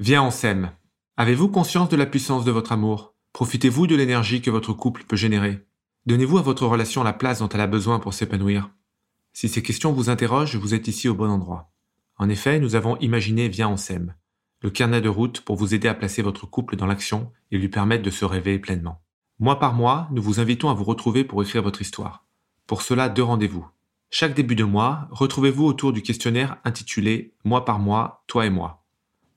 Viens, on s'aime. Avez-vous conscience de la puissance de votre amour? Profitez-vous de l'énergie que votre couple peut générer Donnez-vous à votre relation la place dont elle a besoin pour s'épanouir Si ces questions vous interrogent, vous êtes ici au bon endroit. En effet, nous avons imaginé Viens, on s'aime, le carnet de route pour vous aider à placer votre couple dans l'action et lui permettre de se réveiller pleinement. Mois par mois, nous vous invitons à vous retrouver pour écrire votre histoire. Pour cela, deux rendez-vous. Chaque début de mois, retrouvez-vous autour du questionnaire intitulé Mois par mois, toi et moi.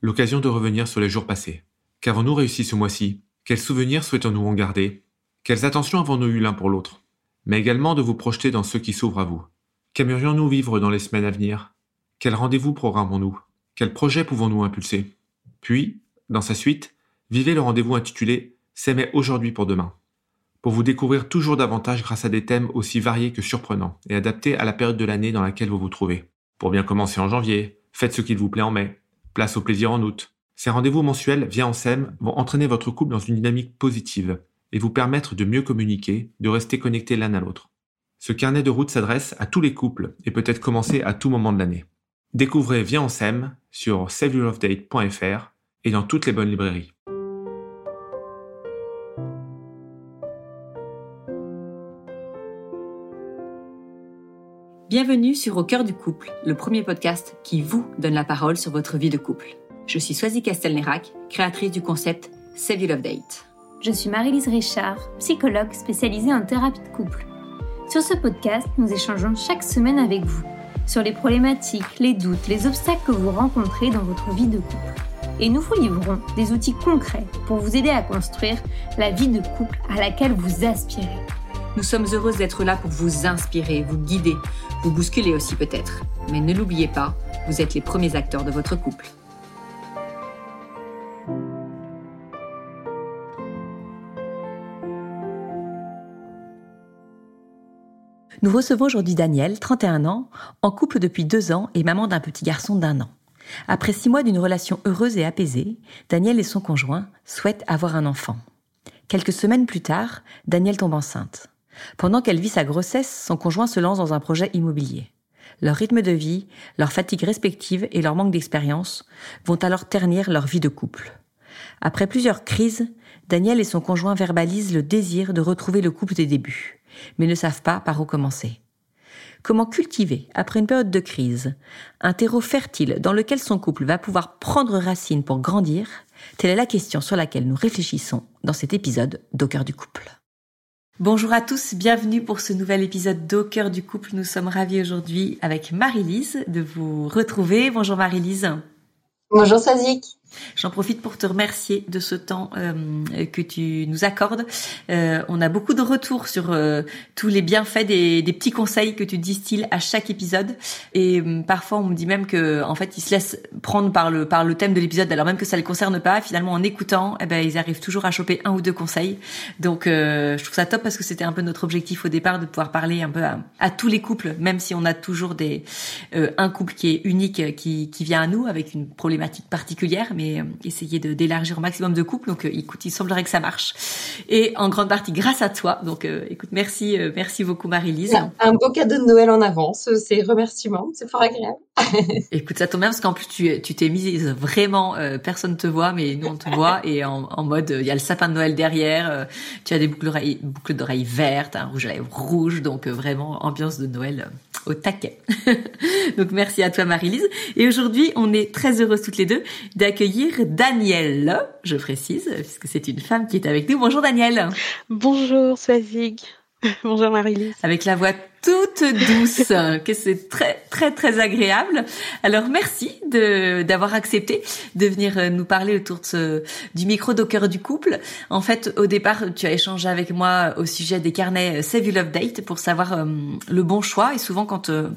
L'occasion de revenir sur les jours passés. Qu'avons-nous réussi ce mois-ci? Quels souvenirs souhaitons-nous en garder? Quelles attentions avons-nous eu l'un pour l'autre? Mais également de vous projeter dans ceux qui s'ouvrent à vous. Qu'aimerions-nous vivre dans les semaines à venir? Quel rendez-vous programmons-nous Quels projets pouvons-nous impulser? Puis, dans sa suite, vivez le rendez-vous intitulé S'aimer aujourd'hui pour demain pour vous découvrir toujours davantage grâce à des thèmes aussi variés que surprenants et adaptés à la période de l'année dans laquelle vous vous trouvez. Pour bien commencer en janvier, faites ce qu'il vous plaît en mai, place au plaisir en août. Ces rendez-vous mensuels via en SEM vont entraîner votre couple dans une dynamique positive et vous permettre de mieux communiquer, de rester connectés l'un à l'autre. Ce carnet de route s'adresse à tous les couples et peut être commencé à tout moment de l'année. Découvrez Viens en SEM sur saveyourlovedate.fr et dans toutes les bonnes librairies. Bienvenue sur Au cœur du couple, le premier podcast qui vous donne la parole sur votre vie de couple. Je suis Swazi Castelnerac, créatrice du concept Save Your Love Date. Je suis Marie-Lise Richard, psychologue spécialisée en thérapie de couple. Sur ce podcast, nous échangeons chaque semaine avec vous sur les problématiques, les doutes, les obstacles que vous rencontrez dans votre vie de couple. Et nous vous livrons des outils concrets pour vous aider à construire la vie de couple à laquelle vous aspirez. Nous sommes heureuses d'être là pour vous inspirer, vous guider, vous bousculer aussi peut-être. Mais ne l'oubliez pas, vous êtes les premiers acteurs de votre couple. Nous recevons aujourd'hui Daniel, 31 ans, en couple depuis deux ans et maman d'un petit garçon d'un an. Après six mois d'une relation heureuse et apaisée, Daniel et son conjoint souhaitent avoir un enfant. Quelques semaines plus tard, Daniel tombe enceinte. Pendant qu'elle vit sa grossesse, son conjoint se lance dans un projet immobilier. Leur rythme de vie, leur fatigue respective et leur manque d'expérience vont alors ternir leur vie de couple. Après plusieurs crises, Daniel et son conjoint verbalisent le désir de retrouver le couple des débuts, mais ne savent pas par où commencer. Comment cultiver, après une période de crise, un terreau fertile dans lequel son couple va pouvoir prendre racine pour grandir? Telle est la question sur laquelle nous réfléchissons dans cet épisode d'Au du couple. Bonjour à tous, bienvenue pour ce nouvel épisode d'Au cœur du couple. Nous sommes ravis aujourd'hui avec Marie-Lise de vous retrouver. Bonjour Marie-Lise. Bonjour Sazik. J'en profite pour te remercier de ce temps euh, que tu nous accordes. Euh, on a beaucoup de retours sur euh, tous les bienfaits des, des, petits conseils que tu distilles à chaque épisode. Et parfois, on me dit même que, en fait, ils se laissent prendre par le par le thème de l'épisode, alors même que ça ne les concerne pas. Finalement, en écoutant, eh ben, ils arrivent toujours à choper un ou deux conseils. Donc, je trouve ça top parce que c'était un peu notre objectif au départ de pouvoir parler un peu à, à tous les couples, même si on a toujours des un couple qui est unique, qui qui vient à nous avec une problématique particulière mais euh, essayer de d'élargir au maximum de couples. Donc, euh, écoute, il semblerait que ça marche. Et en grande partie grâce à toi. Donc, euh, écoute, merci, merci beaucoup, Marie-Lise. Un beau cadeau de Noël en avance. C'est remerciements. C'est fort agréable. écoute, ça tombe bien parce qu'en plus, tu tu t'es mise vraiment, personne te voit, mais nous on te voit et en, en mode, il y a le sapin de Noël derrière. tu as des boucles d'oreilles, boucles d'oreilles vertes, un rouge à lèvres rouge, donc vraiment ambiance de Noël au taquet. donc merci à toi Marie-Lise. Et aujourd'hui, on est très heureuses toutes les deux d'accueillir Danielle, je précise, puisque c'est une femme qui est avec nous. Bonjour Danielle. Bonjour Swazig. Bonjour Marie-Lise. Avec la voix toute douce, que c'est très très très agréable. Alors merci de d'avoir accepté de venir nous parler autour de du micro d'au cœur du couple. En fait, au départ, tu as échangé avec moi au sujet des carnets Save You Love Date pour savoir euh, le bon choix. Et souvent, quand euh,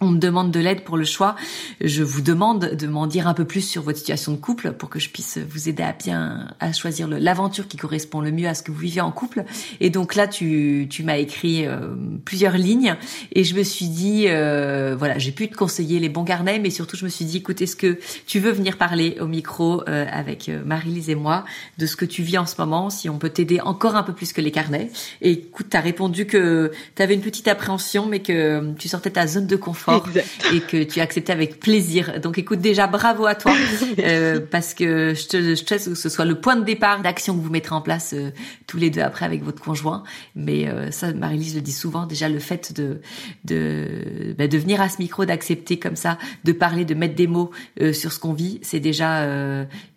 on me demande de l'aide pour le choix, je vous demande de m'en dire un peu plus sur votre situation de couple pour que je puisse vous aider à bien à choisir l'aventure qui correspond le mieux à ce que vous vivez en couple. Et donc là, tu, tu m'as écrit euh, plusieurs lignes et je me suis dit, euh, voilà, j'ai pu te conseiller les bons carnets, mais surtout je me suis dit, écoute, est-ce que tu veux venir parler au micro euh, avec Marie-Lise et moi de ce que tu vis en ce moment, si on peut t'aider encore un peu plus que les carnets. Et écoute, tu as répondu que tu avais une petite appréhension, mais que tu sortais ta zone de confort fort et que tu as accepté avec plaisir. Donc écoute déjà bravo à toi euh, parce que je te, je te laisse que ce soit le point de départ d'action que vous mettrez en place euh, tous les deux après avec votre conjoint. Mais euh, ça, Marie-Lise le dit souvent. Déjà le fait de de, bah, de venir à ce micro, d'accepter comme ça, de parler, de mettre des mots sur ce qu'on vit, c'est déjà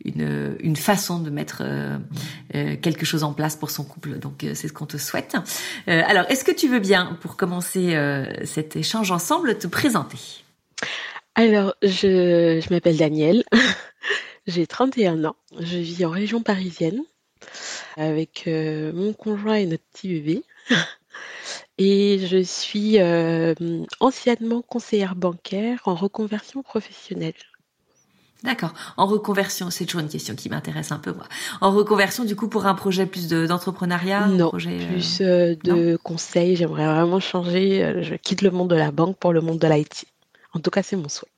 une une façon de mettre quelque chose en place pour son couple. Donc c'est ce qu'on te souhaite. alors est-ce que tu veux bien pour commencer cet échange ensemble te Alors, je, m'appelle Danielle, j'ai 31 ans, je vis en région parisienne avec euh, mon conjoint et notre petit bébé. Et je suis euh, anciennement conseillère bancaire en reconversion professionnelle. D'accord. En reconversion, c'est toujours une question qui m'intéresse un peu moi. En reconversion, du coup, pour un projet plus d'entrepreneuriat Non, projet, euh, plus euh, de conseils. J'aimerais vraiment changer. Euh, je quitte le monde de la banque pour le monde de l'IT. En tout cas, c'est mon souhait.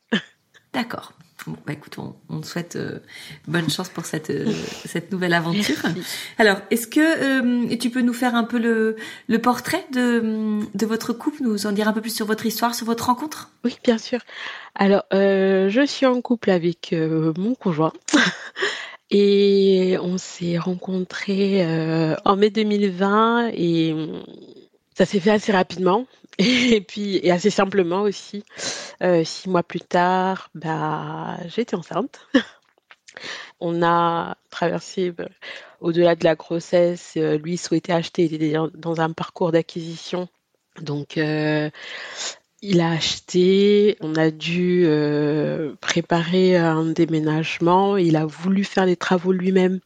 D'accord. Bon, bah écoute, on, on souhaite euh, bonne chance pour cette euh, cette nouvelle aventure. Alors, est-ce que euh, tu peux nous faire un peu le, le portrait de, de votre couple, nous en dire un peu plus sur votre histoire, sur votre rencontre? Oui, bien sûr. Alors, je suis en couple avec mon conjoint. Et on s'est rencontrés en mai 2020 et ça s'est fait assez rapidement. Et puis, et assez simplement aussi, euh, six mois plus tard, bah, j'étais enceinte. On a traversé bah, au-delà de la grossesse. Euh, lui souhaitait acheter, il était dans un parcours d'acquisition. Donc, euh, il a acheté, on a dû préparer un déménagement. Il a voulu faire les travaux lui-même.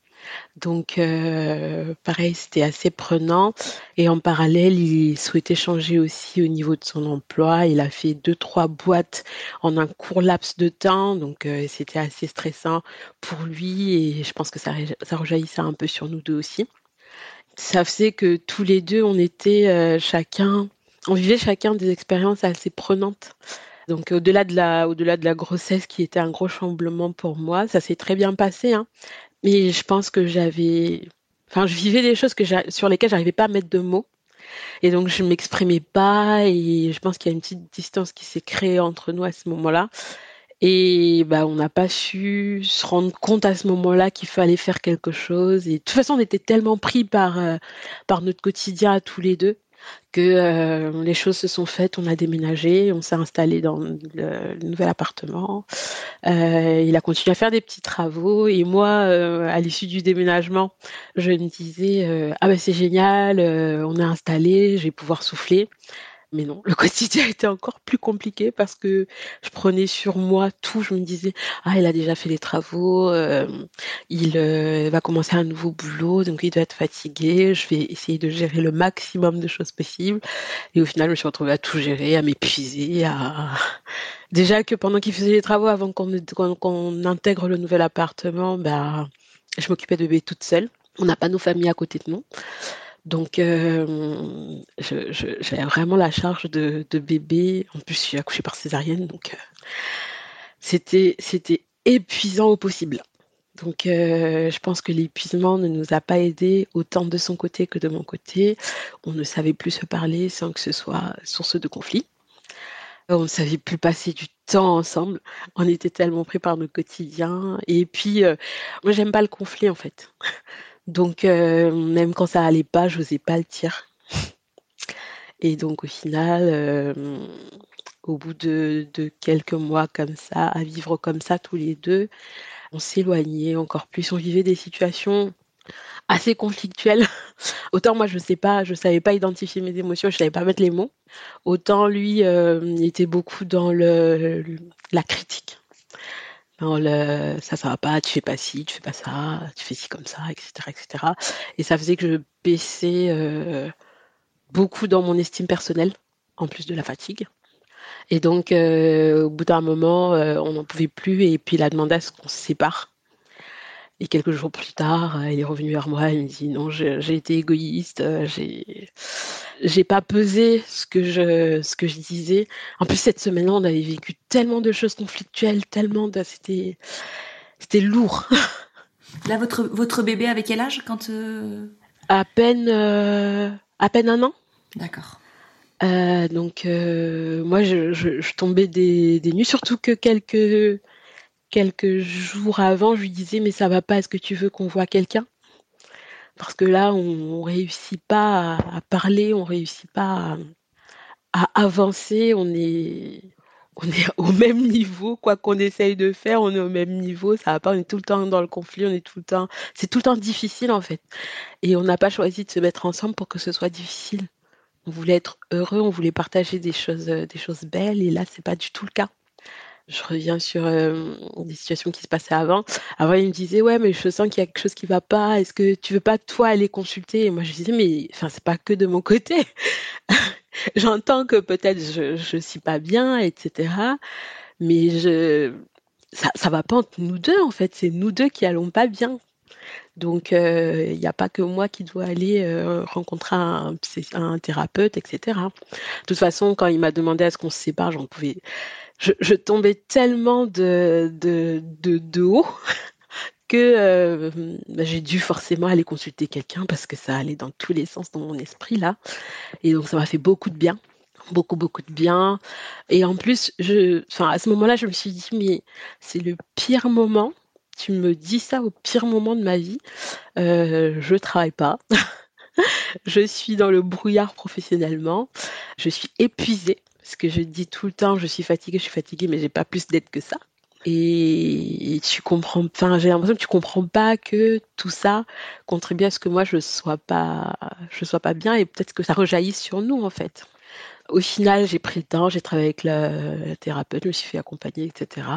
Donc, euh, pareil, c'était assez prenant. Et en parallèle, il souhaitait changer aussi au niveau de son emploi. Il a fait deux, trois boîtes en un court laps de temps. Donc, euh, c'était assez stressant pour lui. Et je pense que ça, ça rejaillissait un peu sur nous deux aussi. Ça faisait que tous les deux, on était euh, chacun, on vivait chacun des expériences assez prenantes. Donc au-delà de la, au-delà de la grossesse qui était un gros chamblement pour moi, ça s'est très bien passé. Hein. Mais je pense que j'avais. Enfin, je vivais des choses que sur lesquelles j'arrivais pas à mettre de mots. Et donc, je m'exprimais pas. Et je pense qu'il y a une petite distance qui s'est créée entre nous à ce moment-là. Et bah, on n'a pas su se rendre compte à ce moment-là qu'il fallait faire quelque chose. Et de toute façon, on était tellement pris par, euh, par notre quotidien à tous les deux que euh, les choses se sont faites, on a déménagé, on s'est installé dans le, nouvel appartement. Euh, il a continué à faire des petits travaux et moi, euh, à l'issue du déménagement, je me disais ah ben c'est génial, on est installé, je vais pouvoir souffler. Mais non, le quotidien était encore plus compliqué parce que je prenais sur moi tout. Je me disais, ah, il a déjà fait les travaux, euh, il euh, va commencer un nouveau boulot, donc il doit être fatigué. Je vais essayer de gérer le maximum de choses possibles. Et au final, je me suis retrouvée à tout gérer, à m'épuiser. Déjà que pendant qu'il faisait les travaux, avant qu'on intègre le nouvel appartement, bah, je m'occupais de bébé toute seule. On n'a pas nos familles à côté de nous. Donc, euh, j'avais vraiment la charge de, bébé. En plus, je suis accouchée par césarienne, donc c'était épuisant au possible. Donc, je pense que l'épuisement ne nous a pas aidés autant de son côté que de mon côté. On ne savait plus se parler sans que ce soit source de conflit. On ne savait plus passer du temps ensemble. On était tellement pris par notre quotidien. Et puis, moi, j'aime pas le conflit en fait. Donc, euh, même quand ça allait pas, je n'osais pas le dire. Et donc, au final, euh, au bout de, quelques mois comme ça, à vivre comme ça tous les deux, on s'éloignait encore plus. On vivait des situations assez conflictuelles. Autant moi, je ne sais pas, je savais pas identifier mes émotions, je savais pas mettre les mots. Autant lui, euh, était beaucoup dans le, la critique ça, ça va pas, tu fais pas ci, tu fais pas ça, tu fais ci comme ça, etc., etc. Et ça faisait que je baissais euh, beaucoup dans mon estime personnelle, en plus de la fatigue. Et donc, euh, au bout d'un moment, euh, on n'en pouvait plus, et puis il a demandé à ce qu'on se sépare. Et quelques jours plus tard, il est revenu vers moi, il me dit non, j'ai été égoïste, j'ai j'ai pas pesé ce que je ce que je disais. En plus cette semaine-là, on avait vécu tellement de choses conflictuelles, tellement de c'était c'était lourd. Là votre votre bébé avait quel âge quand euh? À peine euh, à peine un an. D'accord. Euh, donc euh, moi, je, tombais des, nuits, surtout que quelques, quelques jours avant, je lui disais mais ça va pas, est-ce que tu veux qu'on voit quelqu'un? Parce que là, on, ne réussit pas à, parler, on réussit pas à, avancer, on est, au même niveau, quoi qu'on essaye de faire, on est au même niveau, ça va pas, on est tout le temps dans le conflit, on est tout le temps, c'est tout le temps difficile en fait. Et on n'a pas choisi de se mettre ensemble pour que ce soit difficile. On voulait être heureux, on voulait partager des choses, euh, des choses belles, et là, c'est pas du tout le cas. Je reviens sur euh, des situations qui se passaient avant. Avant, il me disait ouais, mais je sens qu'il y a quelque chose qui va pas. Est-ce que tu veux pas toi aller consulter? Et moi, je disais mais enfin, c'est pas que de mon côté. J'entends que peut-être je, je suis pas bien, etc. Mais je ça, ça va pas entre nous deux en fait. C'est nous deux qui allons pas bien. Donc, euh, il n'y a pas que moi qui dois aller euh, rencontrer un, thérapeute, etc. De toute façon, quand il m'a demandé à ce qu'on se sépare, j'en pouvais. Je, tombais tellement de, de, de, haut que euh, bah, j'ai dû forcément aller consulter quelqu'un parce que ça allait dans tous les sens dans mon esprit là. Et donc, ça m'a fait beaucoup de bien beaucoup beaucoup de bien et en plus je à ce moment-là je me suis dit mais c'est le pire moment tu me dis ça au pire moment de ma vie. Euh, je travaille pas. je suis dans le brouillard professionnellement. Je suis épuisée parce que je dis tout le temps je suis fatiguée, je suis fatiguée, mais j'ai pas plus d'aide que ça. Et tu comprends, enfin j'ai l'impression que tu comprends pas que tout ça contribue à ce que moi je sois pas, je sois pas bien et peut-être que ça rejaillisse sur nous en fait au final, j'ai pris le temps, j'ai travaillé avec la, thérapeute, je me suis fait accompagner, etc.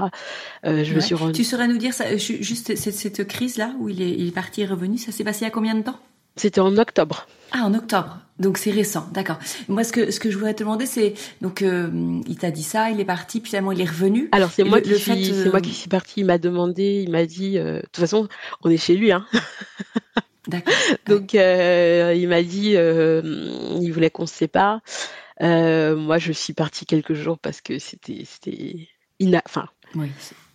Euh, je me suis Tu saurais nous dire ça, euh, juste cette, crise-là où il est, il est parti et revenu, ça s'est passé il y a combien de temps? C'était en octobre. Ah, en octobre. Donc c'est récent, d'accord. Moi, ce que ce que je voudrais te demander, c'est donc euh, il t'a dit ça, il est parti, puis finalement il est revenu. Alors c'est moi, qui suis, c'est moi qui suis partie. Il m'a demandé, il m'a dit. de toute façon, on est chez lui, hein. D'accord. Donc il m'a dit, il voulait qu'on se sépare. Euh, moi, je suis partie quelques jours parce que c'était, c'était, enfin, oui.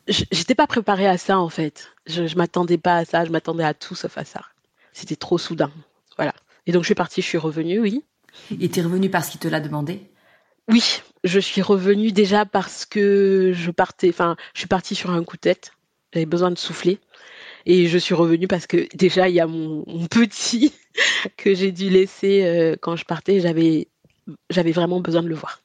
j'étais pas préparée à ça en fait. Je, je m'attendais pas à ça. Je m'attendais à tout sauf à ça. C'était trop soudain. Voilà. Et donc je suis partie, je suis revenue, oui. Et es revenue parce qu'il te l'a demandé? Oui, je suis revenue déjà parce que je partais, enfin, je suis partie sur un coup de tête. J'avais besoin de souffler. Et je suis revenue parce que déjà, il y a mon, mon petit que j'ai dû laisser euh, quand je partais. J'avais j'avais vraiment besoin de le voir.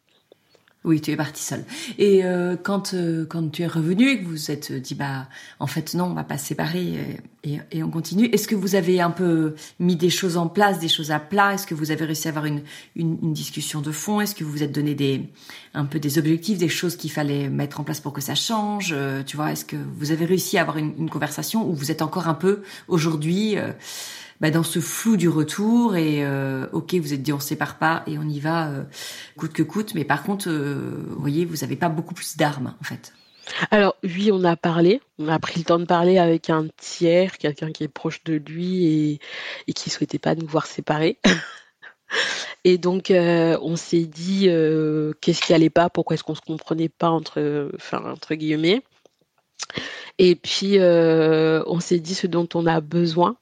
Oui, tu es partie seule. Et euh, quand euh, quand tu es revenue et que vous vous êtes dit bah en fait non, on va pas se séparer et, et, on continue. Est-ce que vous avez un peu mis des choses en place, des choses à plat? Est-ce que vous avez réussi à avoir une, une, une discussion de fond? Est-ce que vous vous êtes donné des un peu des objectifs, des choses qu'il fallait mettre en place pour que ça change? Euh, Tu vois, est-ce que vous avez réussi à avoir une, une, conversation ou vous êtes encore un peu aujourd'hui bah, dans ce flou du retour et euh, ok vous êtes dit on se sépare pas et on y va euh, coûte que coûte mais par contre euh, vous voyez vous avez pas beaucoup plus d'armes en fait. Alors oui on a parlé. On a pris le temps de parler avec un tiers quelqu'un qui est proche de lui et, et qui souhaitait pas nous voir séparés Et donc, on s'est dit qu'est-ce qui allait pas, pourquoi est-ce qu'on se comprenait pas entre, entre guillemets? Et puis, on s'est dit ce dont on a besoin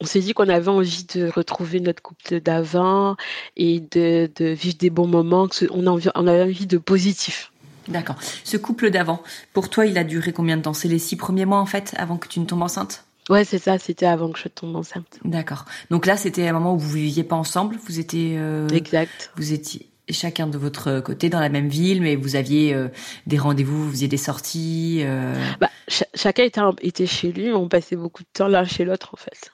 on s'est dit qu'on avait envie de retrouver notre couple d'avant et de, vivre des bons moments, on, on avait envie de positif. D'accord. Ce couple d'avant, pour toi, il a duré combien de temps? C'est les six premiers mois en fait, avant que tu ne tombes enceinte? Ouais, c'est ça, c'était avant que je tombe enceinte. D'accord. Donc là, c'était un moment où vous viviez pas ensemble, vous étiez... Euh, exact. Vous étiez chacun de votre côté dans la même ville, mais vous aviez euh, des rendez-vous, vous faisiez des sorties. Euh... Bah, chacun était, était chez lui, on passait beaucoup de temps l'un chez l'autre en fait.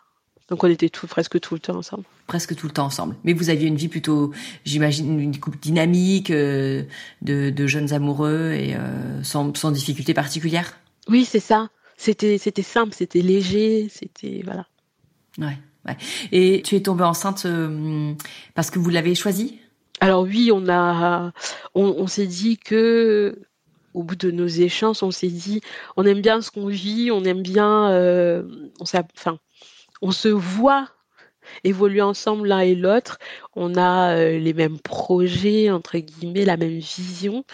Donc on était tout, presque tout le temps ensemble. Presque tout le temps ensemble. Mais vous aviez une vie plutôt, j'imagine, une couple dynamique, euh, de, jeunes amoureux et euh, sans, sans difficulté particulière. Oui, c'est ça. C'était c'était simple, c'était léger, c'était voilà. Ouais, ouais. Et tu es tombée enceinte euh, parce que vous l'avez choisi Alors oui, on a, on, s'est dit que au bout de nos échanges, on s'est dit, on aime bien ce qu'on vit, on aime bien, on enfin, on se voit évoluer ensemble l'un et l'autre. On a euh, les mêmes projets, entre guillemets, la même vision.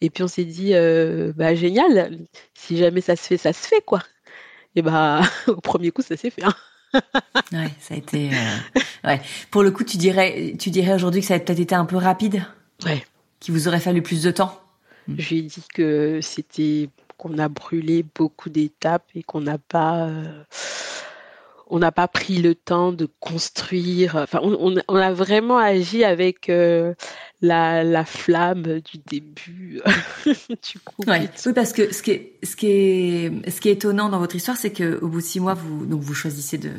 Et puis on s'est dit, euh, bah génial, si jamais ça se fait, ça se fait, quoi. Et bah au premier coup, ça s'est fait. Hein. ouais, ça a été. Euh, Ouais. Pour le coup, tu dirais, tu dirais aujourd'hui que ça a peut-être été un peu rapide, Ouais. qu'il vous aurait fallu plus de temps? Je lui ai dit que c'était qu'on a brûlé beaucoup d'étapes et qu'on n'a pas on n'a pas pris le temps de construire. Enfin, on, a vraiment agi avec euh, la, la flamme du début du. Ouais. Oui, parce que ce qui est, ce qui est, ce qui est étonnant dans votre histoire, c'est que au bout de six mois, vous, donc vous choisissez de,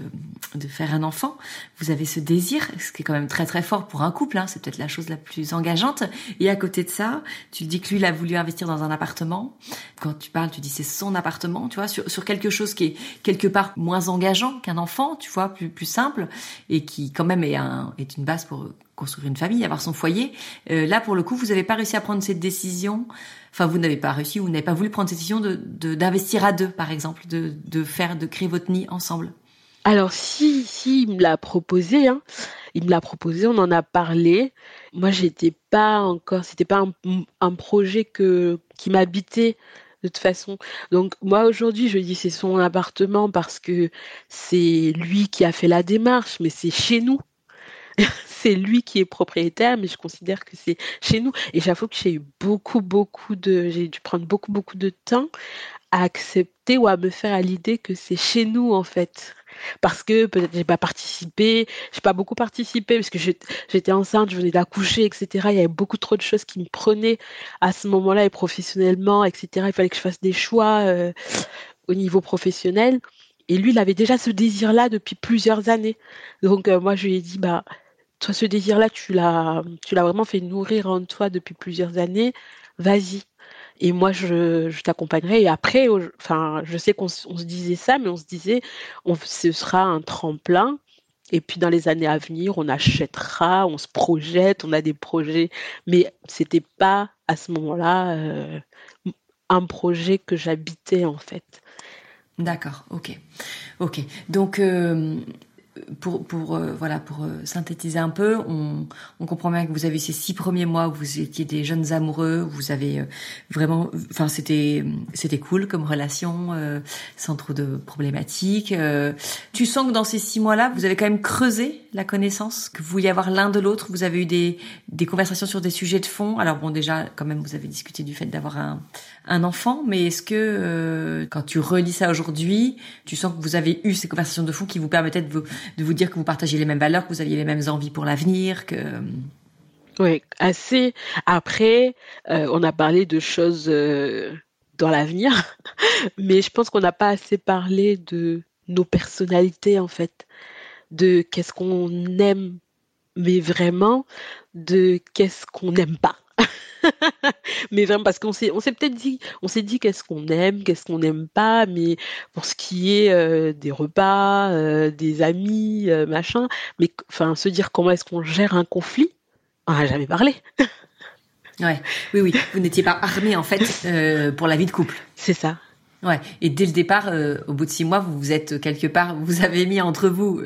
de faire un enfant. Vous avez ce désir, ce qui est quand même très très fort pour un couple. Hein, c'est peut-être la chose la plus engageante. Et à côté de ça, tu dis que lui, il a voulu investir dans un appartement. Quand tu parles, tu dis c'est son appartement. Tu vois, sur, sur quelque chose qui est quelque part moins engageant qu'un enfant. Tu vois, plus plus simple et qui quand même est un est une base pour construire une famille, avoir son foyer. Euh, là, pour le coup, vous n'avez pas réussi à prendre cette décision. Enfin, vous n'avez pas réussi, vous n'avez pas voulu prendre cette décision d'investir à deux, par exemple, de de faire, de créer votre nid ensemble. Alors si, si, il me l'a proposé, hein. Il me l'a proposé, on en a parlé. Moi, j'étais pas encore, c'était pas un, un projet que qui m'habitait de toute façon. Donc moi aujourd'hui, je dis c'est son appartement parce que c'est lui qui a fait la démarche, mais c'est chez nous. C'est lui qui est propriétaire, mais je considère que c'est chez nous. Et j'avoue que j'ai eu beaucoup, beaucoup de, j'ai dû prendre beaucoup, beaucoup de temps à accepter ou à me faire à l'idée que c'est chez nous en fait. Parce que peut-être j'ai pas participé, j'ai pas beaucoup participé parce que j'étais enceinte, je venais d'accoucher, etc. Il y avait beaucoup trop de choses qui me prenaient à ce moment-là et professionnellement, etc. Il fallait que je fasse des choix euh, au niveau professionnel. Et lui, il avait déjà ce désir-là depuis plusieurs années. Donc euh, moi, je lui ai dit, bah, toi, ce désir-là, tu l'as, tu l'as vraiment fait nourrir en toi depuis plusieurs années. Vas-y. Et moi, je, je t'accompagnerai. Et après, enfin, je sais qu'on se disait ça, mais on se disait, ce sera un tremplin. Et puis dans les années à venir, on achètera, on se projette, on a des projets. Mais c'était pas à ce moment-là euh, un projet que j'habitais en fait. D'accord, ok, ok. Donc euh, pour pour euh, voilà pour euh, synthétiser un peu, on, on comprend bien que vous avez ces six premiers mois où vous étiez des jeunes amoureux, où vous avez euh, vraiment, enfin c'était c'était cool comme relation, euh, sans trop de problématiques. euh. tu sens que dans ces six mois-là, vous avez quand même creusé la connaissance, que vous vouliez avoir l'un de l'autre. Vous avez eu des des conversations sur des sujets de fond? Alors bon, déjà quand même, vous avez discuté du fait d'avoir un un enfant, mais est-ce que euh, quand tu relis ça aujourd'hui, tu sens que vous avez eu ces conversations de fond qui vous permettaient de vous, de vous dire que vous partagez les mêmes valeurs, que vous aviez les mêmes envies pour l'avenir, que Oui, assez. Après, euh, on a parlé de choses euh, dans l'avenir, mais je pense qu'on n'a pas assez parlé de nos personnalités en fait, de qu'est-ce qu'on aime, mais vraiment, de qu'est-ce qu'on n'aime pas. mais vraiment parce qu'on s'est on s'est peut-être dit on s'est dit qu'est-ce qu'on aime qu'est-ce qu'on n'aime pas mais pour ce qui est euh, des repas euh, des amis euh, machin mais enfin se dire comment est-ce qu'on gère un conflit on n'a jamais parlé. Ouais, oui, oui, vous n'étiez pas armé en fait pour la vie de couple. c'est ça. Ouais, et dès le départ, au bout de six mois, vous vous êtes quelque part, vous avez mis entre vous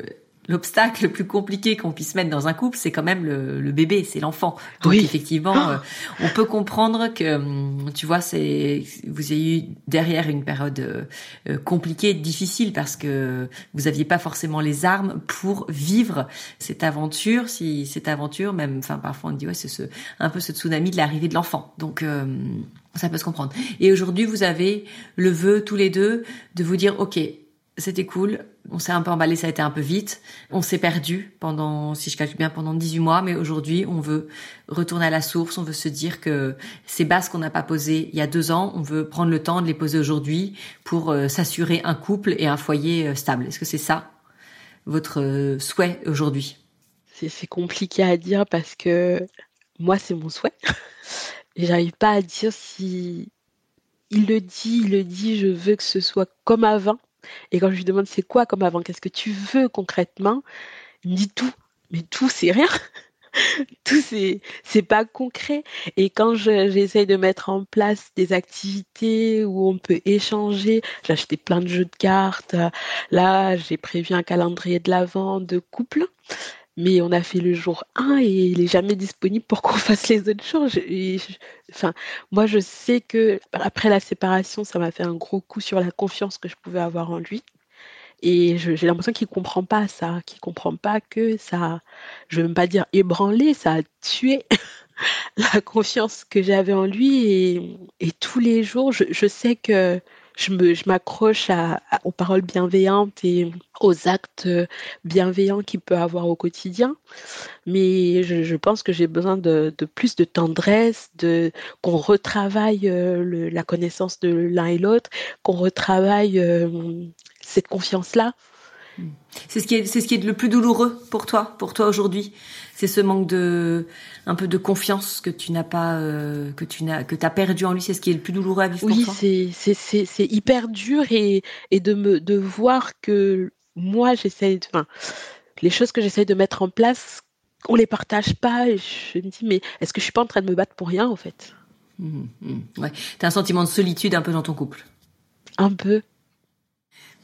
l'obstacle le plus compliqué qu'on puisse mettre dans un couple, c'est quand même le, le bébé, c'est l'enfant. Donc Oui. effectivement, euh, on peut comprendre que, hum, tu vois, c'est vous avez eu derrière une période euh, euh, compliquée, difficile, parce que vous aviez pas forcément les armes pour vivre cette aventure. Si cette aventure, même, enfin parfois on dit ouais, c'est ce un peu ce tsunami de l'arrivée de l'enfant. Donc euh, ça peut se comprendre. Et aujourd'hui, vous avez le vœu tous les deux de vous dire, ok, c'était cool, on s'est un peu emballé, ça a été un peu vite, on s'est perdu pendant, si je calcule bien, pendant 18 mois, mais aujourd'hui, on veut retourner à la source, on veut se dire que ces bases qu'on n'a pas posées il y a deux ans, on veut prendre le temps de les poser aujourd'hui pour euh, s'assurer un couple et un foyer euh, stable. Est-ce que c'est ça votre euh, souhait aujourd'hui? C'est compliqué à dire parce que moi c'est mon souhait. J'arrive pas à dire si il le dit il le dit je veux que ce soit comme avant et quand je lui demande c'est quoi comme avant? Qu'est-ce que tu veux concrètement? Il me dit tout. Mais tout c'est rien. Tout c'est c'est pas concret. Et quand je- j'essaye de mettre en place des activités où on peut échanger j'ai acheté plein de jeux de cartes. Là j'ai prévu un calendrier de l'avant de couple mais on a fait le jour 1 et il est jamais disponible pour qu'on fasse les autres jours. Je- je- enfin, moi, je sais que après la séparation, ça m'a fait un gros coup sur la confiance que je pouvais avoir en lui. Et j'ai l'impression qu'il comprend pas ça, qu'il comprend pas que ça, je veux même pas dire ébranlé, ça a tué la confiance que j'avais en lui. Et, tous les jours, je sais que je me, je m'accroche à, aux paroles bienveillantes et aux actes bienveillants qu'il peut avoir au quotidien. Mais je, pense que j'ai besoin de, plus de tendresse, de qu'on retravaille euh, la connaissance de l'un et l'autre, qu'on retravaille euh, cette confiance-là. C'est ce qui est, c'est ce qui est le plus douloureux pour toi, pour toi aujourd'hui. C'est ce manque de, un peu de confiance que tu n'as pas, euh, que tu n'as, que t'as perdu en lui. C'est ce qui est le plus douloureux à vivre oui, pour toi. Oui, c'est, c'est, c'est hyper dur et, et de me, de voir que moi j'essaye, enfin, les choses que j'essaye de mettre en place, on les partage pas. Et je me dis, mais est-ce que je suis pas en train de me battre pour rien en fait? Mmh, mmh, Ouais. T'as un sentiment de solitude un peu dans ton couple? Un peu.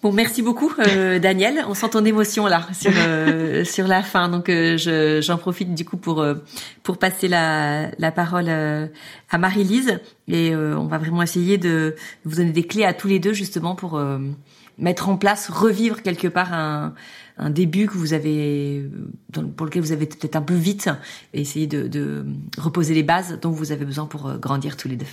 Bon, merci beaucoup, euh, Daniel. On sent ton émotion là sur euh, sur la fin, donc euh, je, j'en profite du coup pour euh, pour passer la la parole euh, à Marie-Lise et euh, on va vraiment essayer de vous donner des clés à tous les deux justement pour mettre en place, revivre quelque part un un début que vous avez dans, pour lequel vous avez peut-être un peu vite et essayer de, de reposer les bases dont vous avez besoin pour grandir tous les deux.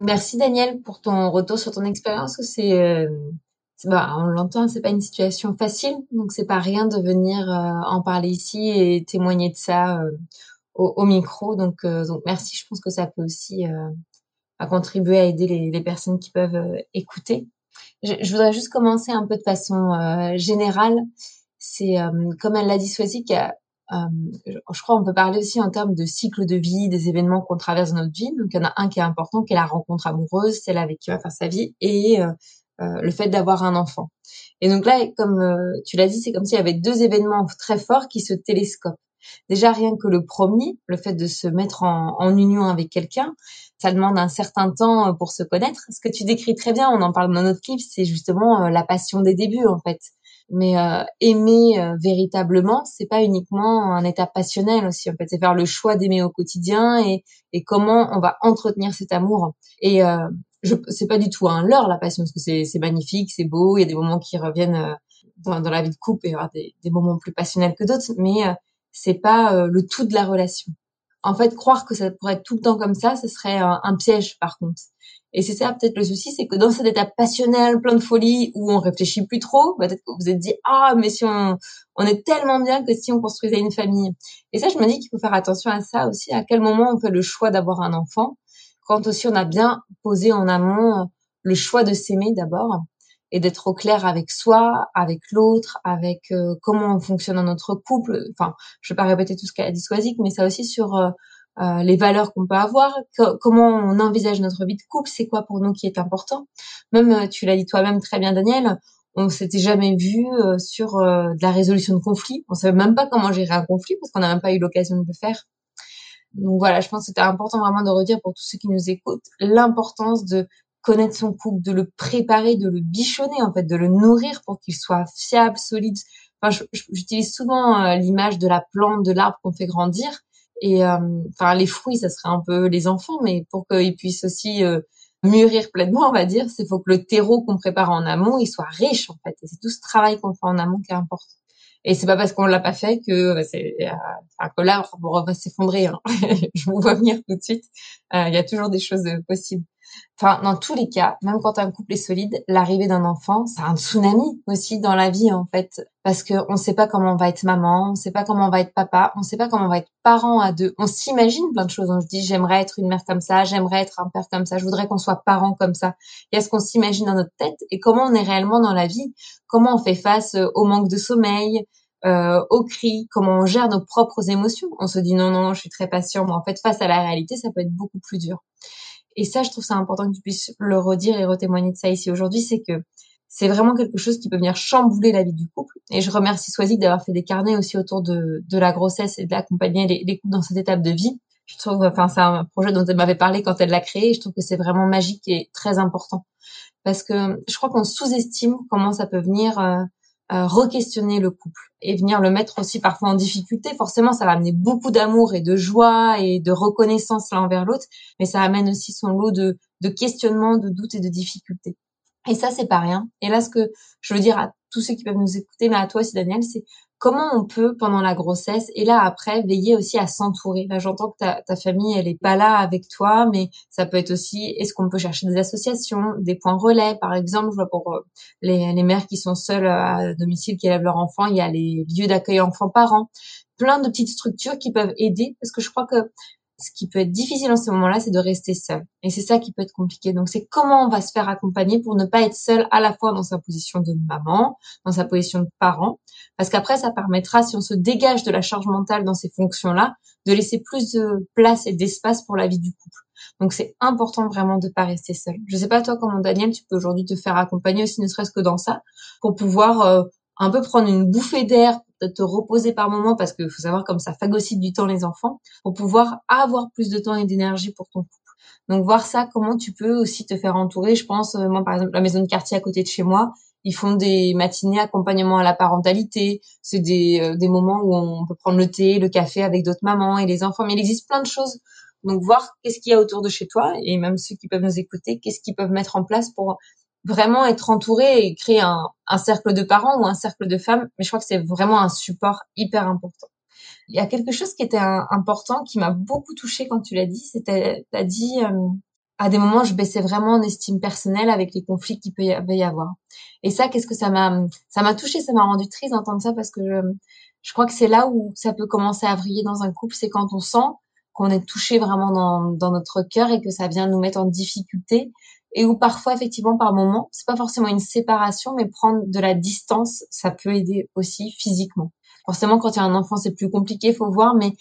Merci Daniel pour ton retour sur ton expérience. C'est, euh, bah, on l'entend, c'est pas une situation facile, donc c'est pas rien de venir euh, en parler ici et témoigner de ça euh, au, au, micro. Donc, euh, donc merci. Je pense que ça peut aussi euh, contribuer à aider les, les personnes qui peuvent euh, écouter. Je, je, voudrais juste commencer un peu de façon générale. C'est comme elle l'a dit, Swazik, il y a je crois on peut parler aussi en termes de cycle de vie, des événements qu'on traverse dans notre vie. Donc il y en a un qui est important, qui est la rencontre amoureuse, celle avec qui on va faire sa vie, et euh, euh, le fait d'avoir un enfant. Et donc là, comme euh, tu l'as dit, c'est comme s'il y avait deux événements très forts qui se télescopent. Déjà rien que le premier, le fait de se mettre en, en union avec quelqu'un, ça demande un certain temps pour se connaître. Ce que tu décris très bien, on en parle dans notre clip, c'est justement la passion des débuts en fait mais euh, aimer euh, véritablement c'est pas uniquement un état passionnel aussi en fait. C'est faire le choix d'aimer au quotidien et, et comment on va entretenir cet amour. Et euh, je c'est pas du tout un leurre la passion parce que c'est c'est magnifique c'est beau. Il y a des moments qui reviennent euh, dans, dans la vie de couple et il y des, des moments plus passionnels que d'autres mais euh, c'est pas euh, le tout de la relation. En fait croire que ça pourrait être tout le temps comme ça ce serait un piège par contre et c'est ça peut-être le souci, c'est que dans cette étape passionnelle, plein de folie, où on réfléchit plus trop, peut-être que vous vous êtes dit ah mais si on on est tellement bien que si on construisait une famille. Et ça, je me dis qu'il faut faire attention à ça aussi. À quel moment on fait le choix d'avoir un enfant Quand aussi on a bien posé en amont le choix de s'aimer d'abord et d'être au clair avec soi, avec l'autre, avec euh, comment on fonctionne dans notre couple. Enfin, je vais pas répéter tout ce qu'a dit Swazik, mais ça aussi sur euh, euh, les valeurs qu'on peut avoir, comment on envisage notre vie de couple, c'est quoi pour nous qui est important. Même, euh, tu l'as dit toi-même très bien, Daniel, on s'était jamais vu euh, sur de la résolution de conflits. On savait même pas comment gérer un conflit parce qu'on n'a même pas eu l'occasion de le faire. Donc voilà, je pense que c'était important vraiment de redire pour tous ceux qui nous écoutent l'importance de connaître son couple, de le préparer, de le bichonner en fait, de le nourrir pour qu'il soit fiable, solide. Enfin, j'utilise souvent l'image de la plante, de l'arbre qu'on fait grandir. Et euh, enfin, les fruits, ça serait un peu les enfants, mais pour qu'ils puissent aussi euh, mûrir pleinement, on va dire, c'est faut que le terreau qu'on prépare en amont, il soit riche en fait. Et c'est tout ce travail qu'on fait en amont qui est important. Et c'est pas parce qu'on l'a pas fait que bah, c'est euh, que l'arbre va s'effondrer. Hein. Je vous vois venir tout de suite. Euh, il y a toujours des choses possibles. Enfin, dans tous les cas, même quand un couple est solide, l'arrivée d'un enfant, c'est un tsunami aussi dans la vie en fait, parce que on sait pas comment on va être maman, on sait pas comment on va être papa, on sait pas comment on va être parent à deux. On s'imagine plein de choses. On se dit j'aimerais être une mère comme ça, j'aimerais être un père comme ça, je voudrais qu'on soit parent comme ça. Il y a ce qu'on s'imagine dans notre tête et comment on est réellement dans la vie, comment on fait face au manque de sommeil, euh, aux cris, comment on gère nos propres émotions. On se dit non, non, je suis très patient, mais en fait, face à la réalité, ça peut être beaucoup plus dur. Et ça, je trouve ça important que tu puisses le redire et retémoigner de ça ici aujourd'hui, c'est que c'est vraiment quelque chose qui peut venir chambouler la vie du couple. Et je remercie Swazik d'avoir fait des carnets aussi autour de, de la grossesse et d'accompagner les, les couples dans cette étape de vie. Je trouve, enfin, c'est un projet dont elle m'avait parlé quand elle l'a créé. Et je trouve que c'est vraiment magique et très important parce que je crois qu'on sous-estime comment ça peut venir euh, euh, re-questionner le couple et venir le mettre aussi parfois en difficulté. Forcément, ça va amener beaucoup d'amour et de joie et de reconnaissance l'un vers l'autre, mais ça amène aussi son lot de, de questionnements, de doutes et de difficultés. Et ça, c'est pas rien. Et là, ce que je veux dire à tous ceux qui peuvent nous écouter, mais à toi aussi, Daniel, c'est comment on peut, pendant la grossesse, et là après, veiller aussi à s'entourer. Là, j'entends que ta, famille, elle est pas là avec toi, mais ça peut être aussi, est-ce qu'on peut chercher des associations, des points relais, par exemple, je vois pour euh, les, les mères qui sont seules à domicile, qui élèvent leurs enfants, il y a les lieux d'accueil enfants-parents, plein de petites structures qui peuvent aider, parce que je crois que ce qui peut être difficile en ce moment-là, c'est de rester seul. Et c'est ça qui peut être compliqué. Donc, c'est comment on va se faire accompagner pour ne pas être seul à la fois dans sa position de maman, dans sa position de parent. Parce qu'après, ça permettra, si on se dégage de la charge mentale dans ces fonctions-là, de laisser plus de place et d'espace pour la vie du couple. Donc, c'est important vraiment de pas rester seul. Je sais pas toi comment Daniel, tu peux aujourd'hui te faire accompagner aussi, ne serait-ce que dans ça, pour pouvoir euh, un peu prendre une bouffée d'air, te reposer par moment parce qu'il faut savoir comme ça phagocyte du temps les enfants pour pouvoir avoir plus de temps et d'énergie pour ton couple. Donc voir ça, comment tu peux aussi te faire entourer. Je pense, euh, moi par exemple, la maison de quartier à côté de chez moi, ils font des matinées accompagnement à la parentalité. C'est des, euh, des moments où on peut prendre le thé, le café avec d'autres mamans et les enfants. Mais il existe plein de choses. Donc voir qu'est-ce qu'il y a autour de chez toi et même ceux qui peuvent nous écouter, qu'est-ce qu'ils peuvent mettre en place pour vraiment être entouré et créer un, un, cercle de parents ou un cercle de femmes, mais je crois que c'est vraiment un support hyper important. Il y a quelque chose qui était important, qui m'a beaucoup touché quand tu l'as dit, c'était, tu as dit, euh, à des moments, je baissais vraiment en estime personnelle avec les conflits qu'il peut y avoir. Et ça, qu'est-ce que ça m'a, ça m'a touché, ça m'a rendu triste d'entendre ça parce que je, je crois que c'est là où ça peut commencer à vriller dans un couple, c'est quand on sent qu'on est touché vraiment dans, dans notre cœur et que ça vient nous mettre en difficulté et où parfois effectivement par moment, c'est pas forcément une séparation, mais prendre de la distance, ça peut aider aussi physiquement. Forcément, quand il y a un enfant, c'est plus compliqué, faut voir, mais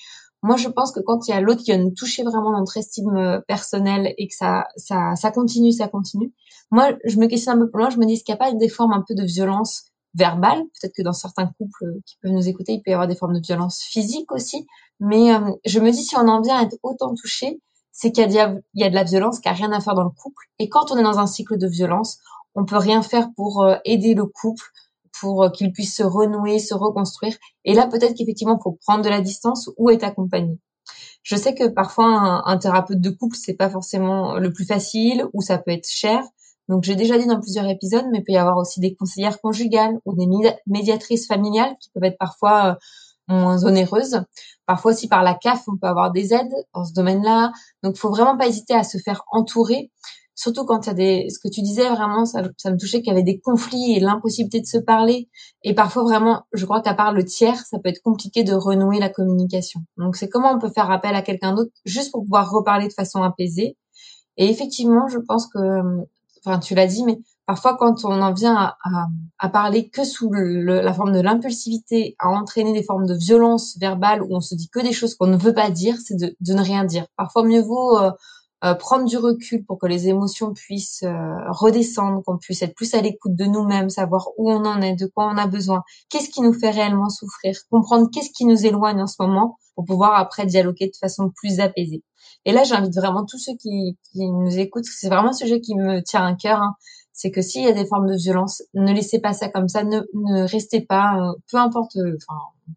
moi je pense que quand il y a l'autre qui vient nous toucher vraiment notre estime euh, personnelle et que ça, ça, ça continue, ça continue. Moi, je me questionne un peu plus loin, je me dis est-ce qu'il n'y a pas des formes un peu de violence verbale? Peut-être que dans certains couples qui peuvent nous écouter, il peut y avoir des formes de violence physique aussi. Mais euh, je me dis si on en vient à être autant touché, c'est qu'il y, a, de la violence qui a rien à faire dans le couple. Et quand on est dans un cycle de violence, on peut rien faire pour euh, aider le couple, pour euh, qu'il puisse se renouer, se reconstruire. Et là, peut-être qu'effectivement, faut prendre de la distance ou être accompagné. Je sais que parfois, un, un thérapeute de couple, c'est pas forcément le plus facile ou ça peut être cher. Donc, j'ai déjà dit dans plusieurs épisodes, mais il peut y avoir aussi des conseillères conjugales ou des médiatrices familiales qui peuvent être parfois euh, moins onéreuses. Parfois aussi par la CAF, on peut avoir des aides dans ce domaine-là. Donc, faut vraiment pas hésiter à se faire entourer. Surtout quand il y a des, ce que tu disais vraiment, ça, ça me touchait qu'il y avait des conflits et l'impossibilité de se parler. Et parfois vraiment, je crois qu'à part le tiers, ça peut être compliqué de renouer la communication. Donc c'est comment on peut faire appel à quelqu'un d'autre juste pour pouvoir reparler de façon apaisée. Et effectivement, je pense que, enfin tu l'as dit, mais parfois quand on en vient à, à, parler que sous le, la forme de l'impulsivité, à entraîner des formes de violence verbale où on se dit que des choses qu'on ne veut pas dire, c'est de, de, ne rien dire. Parfois mieux vaut euh, euh, prendre du recul pour que les émotions puissent euh, redescendre, qu'on puisse être plus à l'écoute de nous-mêmes, savoir où on en est, de quoi on a besoin, qu'est-ce qui nous fait réellement souffrir, comprendre qu'est-ce qui nous éloigne en ce moment pour pouvoir après dialoguer de façon plus apaisée. Et là, j'invite vraiment tous ceux qui, qui nous écoutent, c'est vraiment un sujet qui me tient à cœur, hein, c'est que s'il y a des formes de violence, ne laissez pas ça comme ça, ne, restez pas, euh, peu importe, euh,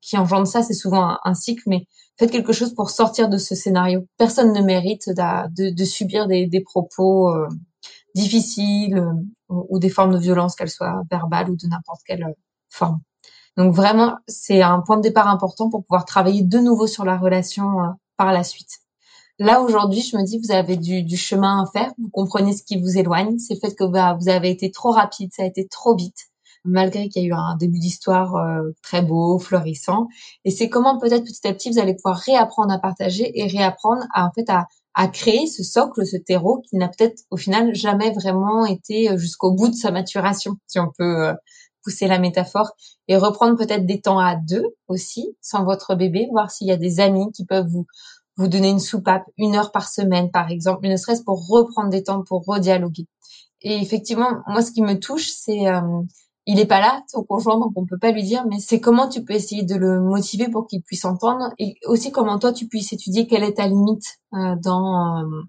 qui engendre ça, c'est souvent un, cycle, mais faites quelque chose pour sortir de ce scénario. Personne ne mérite de, subir des, propos euh, difficiles ou, ou, des formes de violence, qu'elles soient verbales ou de n'importe quelle forme. Donc vraiment, c'est un point de départ important pour pouvoir travailler de nouveau sur la relation par la suite. Là aujourd'hui, je me dis vous avez du, du, chemin à faire, vous comprenez ce qui vous éloigne, c'est le fait que bah, vous avez été trop rapide, ça a été trop vite, malgré qu'il y a eu un début d'histoire euh, très beau, florissant. Et c'est comment peut-être petit à petit vous allez pouvoir réapprendre à partager et réapprendre à en fait à, à créer ce socle, ce terreau qui n'a peut-être au final jamais vraiment été euh, jusqu'au bout de sa maturation, si on peut euh, pousser la métaphore, et reprendre peut-être des temps à deux aussi, sans votre bébé, voir s'il y a des amis qui peuvent vous vous donner une soupape une heure par semaine, par exemple, ne serait-ce pour reprendre des temps pour redialoguer. Et effectivement, moi, ce qui me touche, c'est euh, il est pas là, ton conjoint, donc on peut pas lui dire, mais c'est comment tu peux essayer de le motiver pour qu'il puisse entendre, et aussi comment toi tu puisses étudier quelle est ta limite euh, dans. Euh,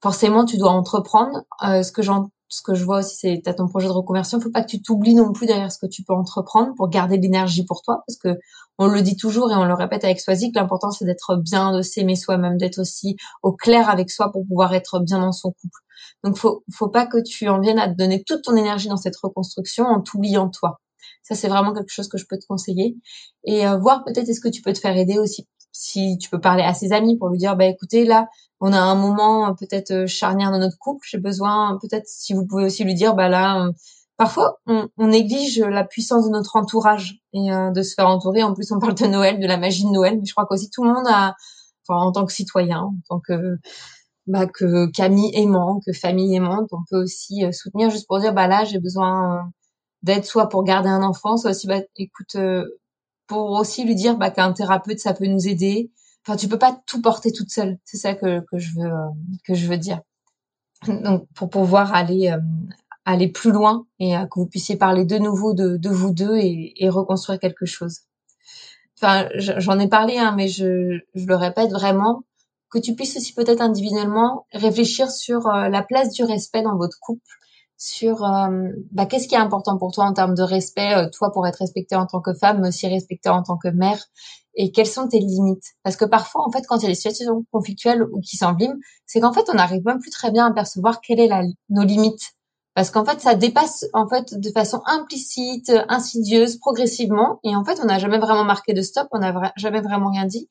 forcément, tu dois entreprendre. ce que ce que je vois aussi, c'est tu as ton projet de reconversion. Faut pas que tu t'oublies non plus derrière ce que tu peux entreprendre pour garder de l'énergie pour toi, parce que on le dit toujours et on le répète avec Swazik, l'important c'est d'être bien, de s'aimer soi-même, d'être aussi au clair avec soi pour pouvoir être bien dans son couple. Donc faut faut pas que tu en viennes à te donner toute ton énergie dans cette reconstruction en t'oubliant toi. Ça c'est vraiment quelque chose que je peux te conseiller et euh, voir peut-être est-ce que tu peux te faire aider aussi si tu peux parler à ses amis pour lui dire bah écoutez là on a un moment peut-être euh, charnière dans notre couple j'ai besoin peut-être si vous pouvez aussi lui dire bah là euh, parfois on, on, néglige la puissance de notre entourage et euh, de se faire entourer. En plus on parle de Noël de la magie de Noël mais je crois qu'aussi tout le monde a enfin, en tant que citoyen en tant que bah, que Camille aimant que famille aimante on peut aussi soutenir juste pour dire bah là j'ai besoin d'aide soit pour garder un enfant soit aussi bah écoute pour aussi lui dire bah, qu'un thérapeute ça peut nous aider. Enfin, tu peux pas tout porter toute seule. C'est ça que, que je veux euh, que je veux dire. Donc pour pouvoir aller euh, aller plus loin et euh, que vous puissiez parler de nouveau de, de vous deux et, et, reconstruire quelque chose. Enfin, j'en ai parlé, hein, mais je, je le répète vraiment que tu puisses aussi peut-être individuellement réfléchir sur la place du respect dans votre couple sur euh, bah, qu'est-ce qui est important pour toi en termes de respect, euh, toi pour être respectée en tant que femme, mais aussi respectée en tant que mère, et quelles sont tes limites? Parce que parfois, en fait, quand il y a des situations conflictuelles ou qui s'enviment, c'est qu'en fait, on n'arrive même plus très bien à percevoir quelle est la, nos limites. Parce qu'en fait, ça dépasse en fait de façon implicite, insidieuse, progressivement, et en fait, on n'a jamais vraiment marqué de stop, on n'a jamais vraiment rien dit.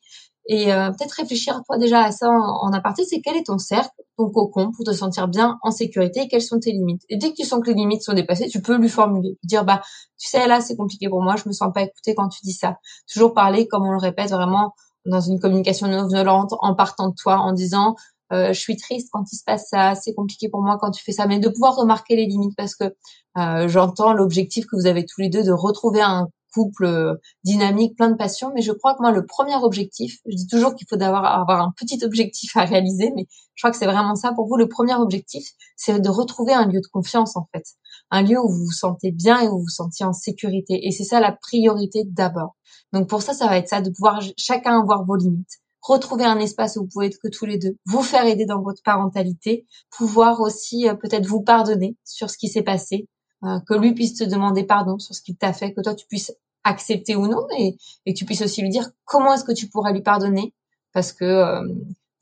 Et euh, peut-être réfléchir toi déjà à ça en, en aparté, c'est quel est ton cercle, ton cocon pour te sentir bien en sécurité et quelles sont tes limites? Et dès que tu sens que les limites sont dépassées, tu peux lui formuler, dire bah tu sais là c'est compliqué pour moi, je me sens pas écoutée quand tu dis ça. Toujours parler comme on le répète vraiment dans une communication non violente en partant de toi en disant euh, je suis triste quand il se passe ça, c'est compliqué pour moi quand tu fais ça, mais de pouvoir remarquer les limites parce que euh, j'entends l'objectif que vous avez tous les deux de retrouver un couple euh, dynamique, plein de passion. Mais je crois que moi, le premier objectif, je dis toujours qu'il faut d'avoir avoir un petit objectif à réaliser, mais je crois que c'est vraiment ça pour vous. Le premier objectif, c'est de retrouver un lieu de confiance en fait, un lieu où vous vous sentez bien et où vous vous sentiez en sécurité. Et c'est ça la priorité d'abord. Donc pour ça, ça va être ça, de pouvoir chacun avoir vos limites retrouver un espace où vous pouvez être que tous les deux, vous faire aider dans votre parentalité, pouvoir aussi euh, peut-être vous pardonner sur ce qui s'est passé, euh, que lui puisse te demander pardon sur ce qu'il t'a fait, que toi tu puisses accepter ou non, et, et que tu puisses aussi lui dire comment est-ce que tu pourrais lui pardonner, parce que euh,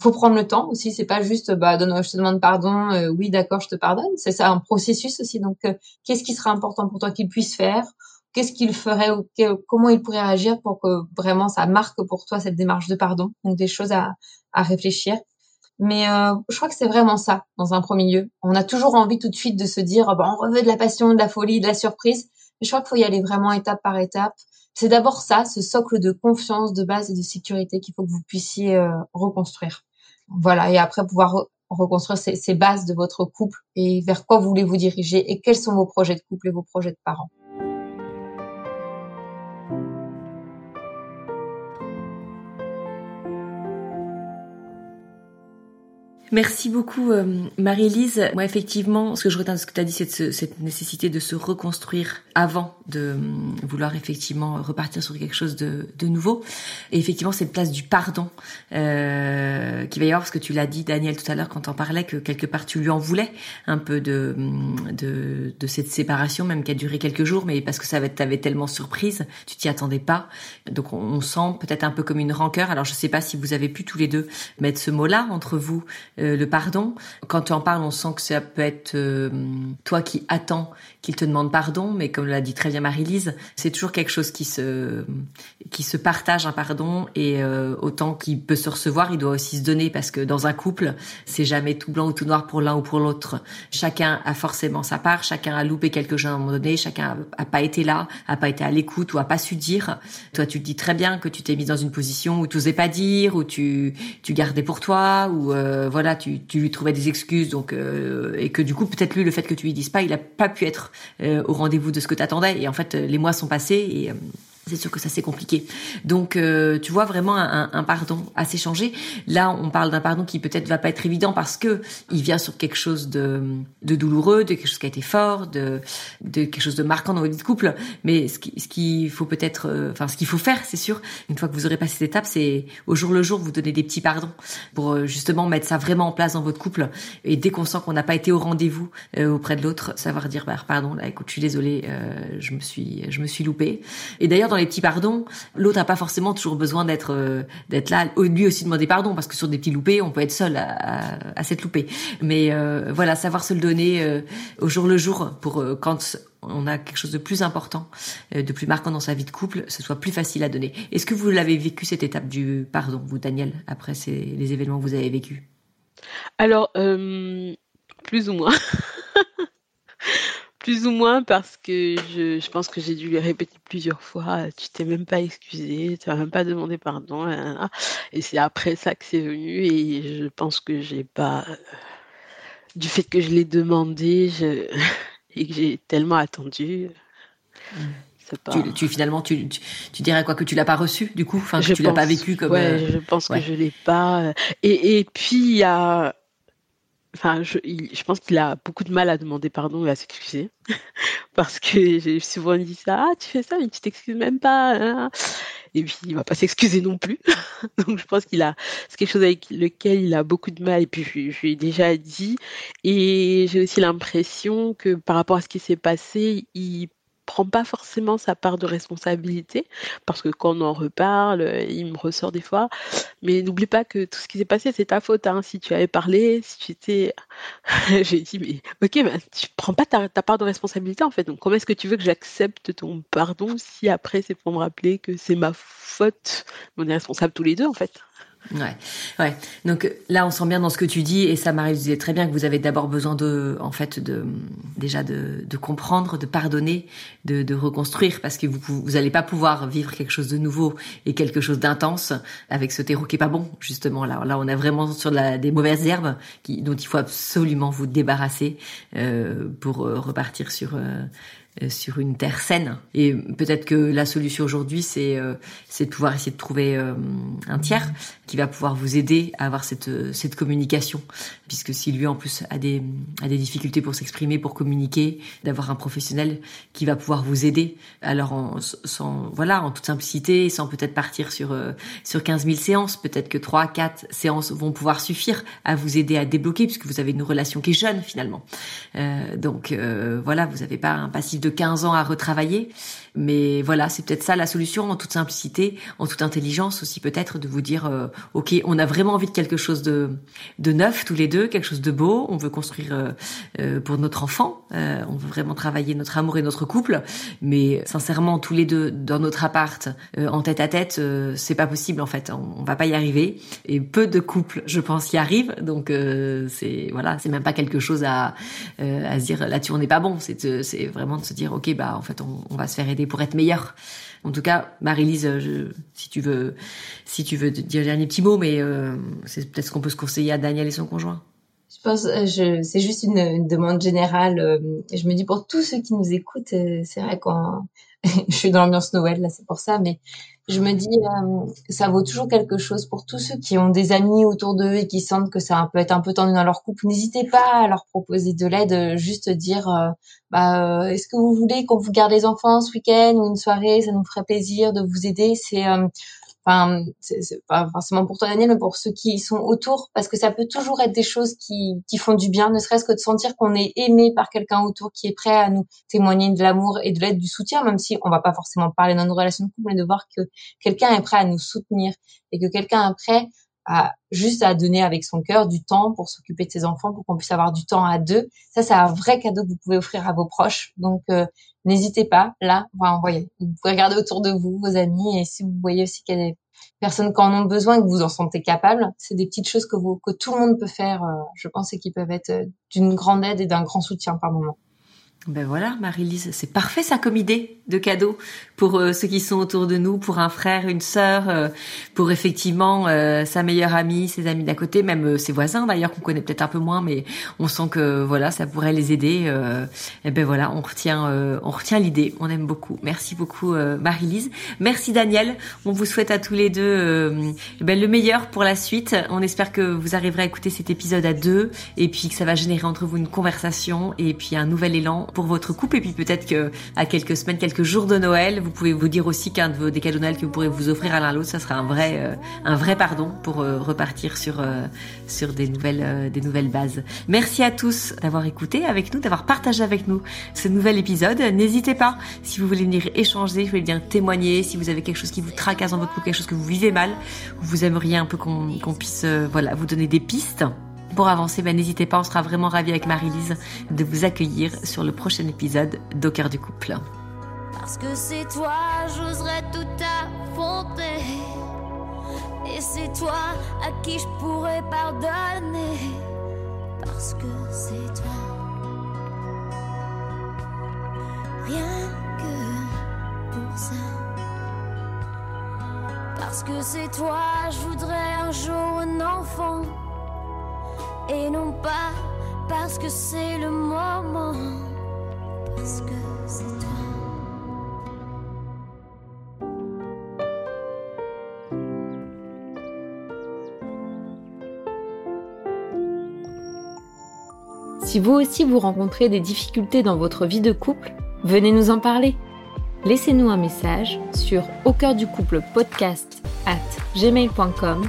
faut prendre le temps aussi, c'est pas juste bah donne, je te demande pardon, euh, oui d'accord je te pardonne, c'est ça un processus aussi. Donc euh, qu'est-ce qui sera important pour toi qu'il puisse faire, qu'est-ce qu'il ferait ou comment il pourrait réagir pour que vraiment ça marque pour toi cette démarche de pardon. Donc des choses à, à réfléchir. Mais euh, je crois que c'est vraiment ça dans un premier lieu. On a toujours envie tout de suite de se dire bah, on veut de la passion, de la folie, de la surprise. Mais je crois qu'il faut y aller vraiment étape par étape. C'est d'abord ça, ce socle de confiance, de base et de sécurité qu'il faut que vous puissiez euh, reconstruire. Voilà, et après pouvoir reconstruire ces, ces bases de votre couple et vers quoi voulez vous diriger et quels sont vos projets de couple et vos projets de parents. Merci beaucoup euh, Marie-Lise. Moi effectivement, ce que je retiens de ce que tu as dit, c'est cette nécessité de se reconstruire avant de euh, vouloir effectivement repartir sur quelque chose de, de nouveau. Et effectivement, cette place du pardon euh, qui va y avoir, parce que tu l'as dit Daniel tout à l'heure quand on parlait, que quelque part tu lui en voulais un peu de, de, de cette séparation, même qui a duré quelques jours, mais parce que ça t'avait tellement surprise, tu t'y attendais pas. Donc on, sent peut-être un peu comme une rancœur. Alors je sais pas si vous avez pu tous les deux mettre ce mot-là entre vous. Le pardon. Quand tu en parles, on sent que ça peut être euh, toi qui attends qu'il te demande pardon, mais comme l'a dit très bien Marie-Lise, c'est toujours quelque chose qui se qui se partage un pardon et euh, autant qu'il peut se recevoir, il doit aussi se donner parce que dans un couple, c'est jamais tout blanc ou tout noir pour l'un ou pour l'autre. Chacun a forcément sa part, chacun a loupé quelque chose à un moment donné, chacun a, pas été là, a pas été à l'écoute ou a pas su dire. Toi, tu te dis très bien que tu t'es mis dans une position où tu osais pas dire, où tu tu gardais pour toi, ou voilà tu, lui trouvais des excuses, donc euh, et que du coup peut-être lui le fait que tu lui dises pas, il a pas pu être euh, au rendez-vous de ce que t'attendais. Et en fait, les mois sont passés et c'est sûr que ça c'est compliqué. Donc euh, tu vois vraiment un, un, pardon à s'échanger. Là on parle d'un pardon qui peut-être va pas être évident parce que il vient sur quelque chose de, de douloureux, de quelque chose qui a été fort, de, de quelque chose de marquant dans votre vie couple. Mais ce qu'il ce qu'il faut peut-être, euh, enfin ce qu'il faut faire, c'est sûr, une fois que vous aurez passé cette étape, c'est au jour le jour vous donner des petits pardons pour euh, justement mettre ça vraiment en place dans votre couple. Et dès qu'on sent qu'on n'a pas été au rendez-vous auprès de l'autre, savoir dire bah, pardon, là écoute, je suis désolée, je me suis je me suis loupée. Et d'ailleurs les petits pardons, l'autre n'a pas forcément toujours besoin d'être euh, d'être là. Lui aussi demander pardon parce que sur des petits loupés, on peut être seul à, à, s'être loupé. Mais euh, voilà, savoir se le donner euh, au jour le jour pour quand on a quelque chose de plus important, de plus marquant dans sa vie de couple, ce soit plus facile à donner. Est-ce que vous l'avez vécu cette étape du pardon, vous Daniel, après les événements que vous avez vécus? Alors, plus ou moins. Plus ou moins parce que je, je pense que j'ai dû lui répéter plusieurs fois, tu t'es même pas excusé, tu m'as même pas demandé pardon. Et c'est après ça que c'est venu et je pense que j'ai pas, du fait que je l'ai demandé je, et que j'ai tellement attendu. Pas... Tu, tu, finalement tu, tu, dirais quoi que tu l'as pas reçu du coup? Enfin que tu l'as pas vécu comme ouais, euh, je pense que je l'ai pas et, et puis il y a enfin, je, je pense qu'il a beaucoup de mal à demander pardon et à s'excuser. Parce que j'ai souvent dit ça, ah, tu fais ça, mais tu t'excuses même pas. Hein. Et puis, il va pas s'excuser non plus. Donc, je pense qu'il a, c'est quelque chose avec lequel il a beaucoup de mal. Et puis, je, je lui ai déjà dit. Et j'ai aussi l'impression que par rapport à ce qui s'est passé, il prend pas forcément sa part de responsabilité, parce que quand on en reparle, euh, il me ressort des fois. Mais n'oublie pas que tout ce qui s'est passé, c'est ta faute. Hein. Si tu avais parlé, si tu étais. J'ai dit, mais ok, ben, tu prends pas ta, ta, part de responsabilité en fait. Donc comment est-ce que tu veux que j'accepte ton pardon si après c'est pour me rappeler que c'est ma faute On est responsables tous les deux en fait? Ouais, ouais. Donc là, on sent bien dans ce que tu dis, et ça m'arrive disait très bien que vous avez d'abord besoin de, en fait, de déjà de, de comprendre, de pardonner, de, de reconstruire, parce que vous vous n'allez pas pouvoir vivre quelque chose de nouveau et quelque chose d'intense avec ce terreau qui est pas bon, justement. Là, là, on est vraiment sur la, des mauvaises herbes qui, dont il faut absolument vous débarrasser euh, pour euh, repartir sur euh, sur une terre saine. Et peut-être que la solution aujourd'hui, c'est euh, de pouvoir essayer de trouver euh, un tiers qui va pouvoir vous aider à avoir cette cette communication, puisque si lui en plus a des a des difficultés pour s'exprimer, pour communiquer, d'avoir un professionnel qui va pouvoir vous aider. Alors en, sans voilà en toute simplicité, sans peut-être partir sur sur 15 000 séances, peut-être que trois quatre séances vont pouvoir suffire à vous aider à débloquer, puisque vous avez une relation qui est jeune finalement. Euh, donc voilà, vous n'avez pas un passif 15 ans à retravailler. Mais voilà, c'est peut-être ça la solution en toute simplicité, en toute intelligence aussi peut-être de vous dire, euh, ok, on a vraiment envie de quelque chose de, de neuf tous les deux, quelque chose de beau. On veut construire euh, euh, pour notre enfant. on veut vraiment travailler notre amour et notre couple. Mais sincèrement, tous les deux dans notre appart, en tête à tête, c'est pas possible en fait. On, on, va pas y arriver. Et peu de couples, je pense, y arrivent. Donc c'est voilà, c'est même pas quelque chose à à se dire là-dessus on n'est pas bon. C'est c'est vraiment de se dire ok bah en fait on va se faire aider pour être meilleur. En tout cas, Marie-Lise, si tu veux, si tu veux dire un dernier petit mot, mais euh, c'est peut-être ce qu'on peut se conseiller à Daniel et son conjoint. Je pense, euh, je, c'est juste une, demande générale. Euh, je me dis pour tous ceux qui nous écoutent, c'est vrai qu'on, je suis dans l'ambiance Noël là, c'est pour ça, mais je me dis, euh, ça vaut toujours quelque chose pour tous ceux qui ont des amis autour d'eux et qui sentent que ça peut être un peu tendu dans leur couple. N'hésitez pas à leur proposer de l'aide, juste dire, euh, bah, euh, est-ce que vous voulez qu'on vous garde les enfants ce week-end ou une soirée? Ça nous ferait plaisir de vous aider. C'est enfin c'est pas forcément pour toi Daniel mais pour ceux qui sont autour parce que ça peut toujours être des choses qui qui font du bien ne serait-ce que de sentir qu'on est aimé par quelqu'un autour qui est prêt à nous témoigner de l'amour et de l'aide du soutien même si on va pas forcément parler dans nos relations de couple mais de voir que quelqu'un est prêt à nous soutenir et que quelqu'un est prêt à juste à donner avec son cœur du temps pour s'occuper de ses enfants, pour qu'on puisse avoir du temps à deux. Ça, c'est un vrai cadeau que vous pouvez offrir à vos proches. Donc, euh, n'hésitez pas. Là, enfin, voyez, vous pouvez regarder autour de vous, vos amis, et si vous voyez aussi qu'il y a des personnes qui en ont besoin que vous en sentez capable, c'est des petites choses que vous, que tout le monde peut faire, euh, je pense, et qui peuvent être euh, d'une grande aide et d'un grand soutien par moment. Ben voilà, Marie-Lise, c'est parfait ça comme idée de cadeau pour euh, ceux qui sont autour de nous, pour un frère, une sœur, euh, pour effectivement euh, sa meilleure amie, ses amis d'à côté, même ses voisins d'ailleurs qu'on connaît peut-être un peu moins, mais on sent que voilà, ça pourrait les aider. et ben voilà, on retient, on retient l'idée, on aime beaucoup. Merci beaucoup Marie-Lise, merci Daniel. On vous souhaite à tous les deux ben, le meilleur pour la suite. On espère que vous arriverez à écouter cet épisode à deux et puis que ça va générer entre vous une conversation et puis un nouvel élan pour votre couple et puis peut-être que à quelques semaines, quelques jours de Noël, vous pouvez vous dire aussi qu'un de vos des cadeaux de Noël que vous pourrez vous offrir à l'un l'autre, ça sera un vrai euh, un vrai pardon pour euh, repartir sur euh, sur des nouvelles des nouvelles bases. Merci à tous d'avoir écouté avec nous, d'avoir partagé avec nous ce nouvel épisode. N'hésitez pas si vous voulez venir échanger, vous voulez bien témoigner, si vous avez quelque chose qui vous tracasse dans votre couple, quelque chose que vous vivez mal, vous aimeriez un peu qu'on qu'on puisse voilà vous donner des pistes pour avancer, ben, n'hésitez pas, on sera vraiment ravis avec Marie-Lise de vous accueillir sur le prochain épisode d'Au du couple. Parce que c'est toi, j'oserais tout affronter. Et c'est toi à qui je pourrais pardonner. Parce que c'est toi. Rien que pour ça. Parce que c'est toi, je voudrais un jour un enfant et non pas parce que c'est le moment, parce que c'est toi. Si vous aussi vous rencontrez des difficultés dans votre vie de couple, venez nous en parler. Laissez-nous un message sur au cœur du couple podcast at gmail.com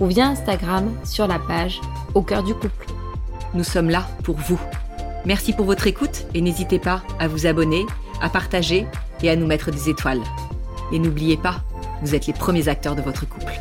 ou via Instagram sur la page au cœur du couple. Nous sommes là pour vous. Merci pour votre écoute et n'hésitez pas à vous abonner, à partager et à nous mettre des étoiles. Et n'oubliez pas, vous êtes les premiers acteurs de votre couple.